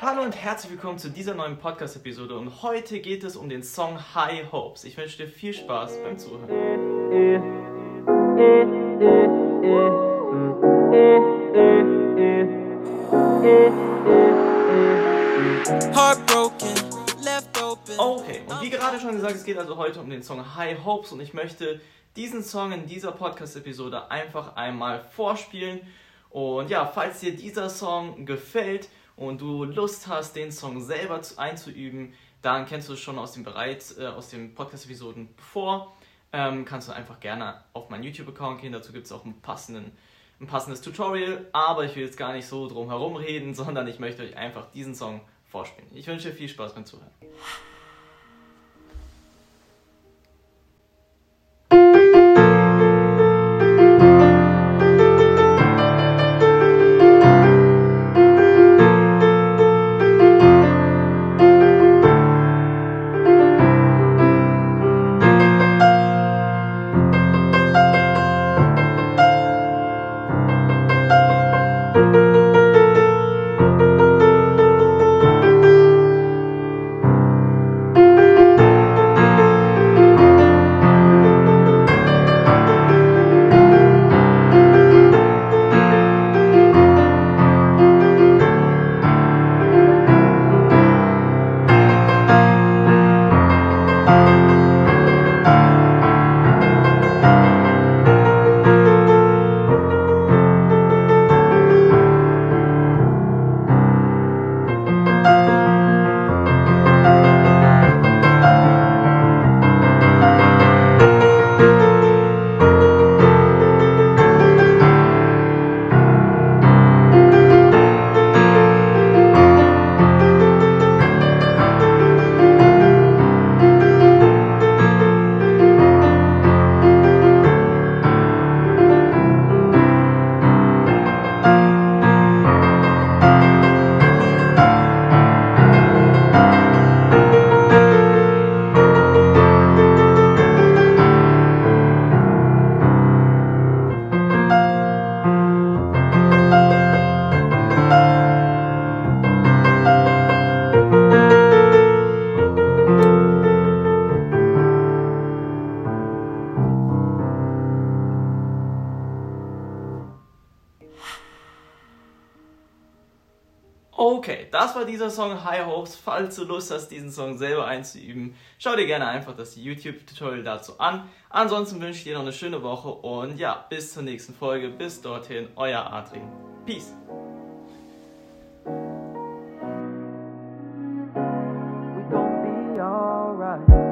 Hallo und herzlich willkommen zu dieser neuen Podcast-Episode und heute geht es um den Song High Hopes. Ich wünsche dir viel Spaß beim Zuhören. Okay, und wie gerade schon gesagt, es geht also heute um den Song High Hopes und ich möchte diesen Song in dieser Podcast-Episode einfach einmal vorspielen. Und ja, falls dir dieser Song gefällt und du Lust hast, den Song selber einzuüben, dann kennst du es schon aus dem bereits äh, aus den Podcast-Episoden bevor. Ähm, kannst du einfach gerne auf meinen YouTube-Account gehen. Dazu gibt es auch einen passenden, ein passendes Tutorial. Aber ich will jetzt gar nicht so drum herum reden, sondern ich möchte euch einfach diesen Song vorspielen. Ich wünsche dir viel Spaß beim Zuhören. Okay, das war dieser Song High Hopes. Falls du Lust hast, diesen Song selber einzuüben, schau dir gerne einfach das YouTube-Tutorial dazu an. Ansonsten wünsche ich dir noch eine schöne Woche und ja, bis zur nächsten Folge. Bis dorthin, euer Adrian. Peace. We gon' be alright.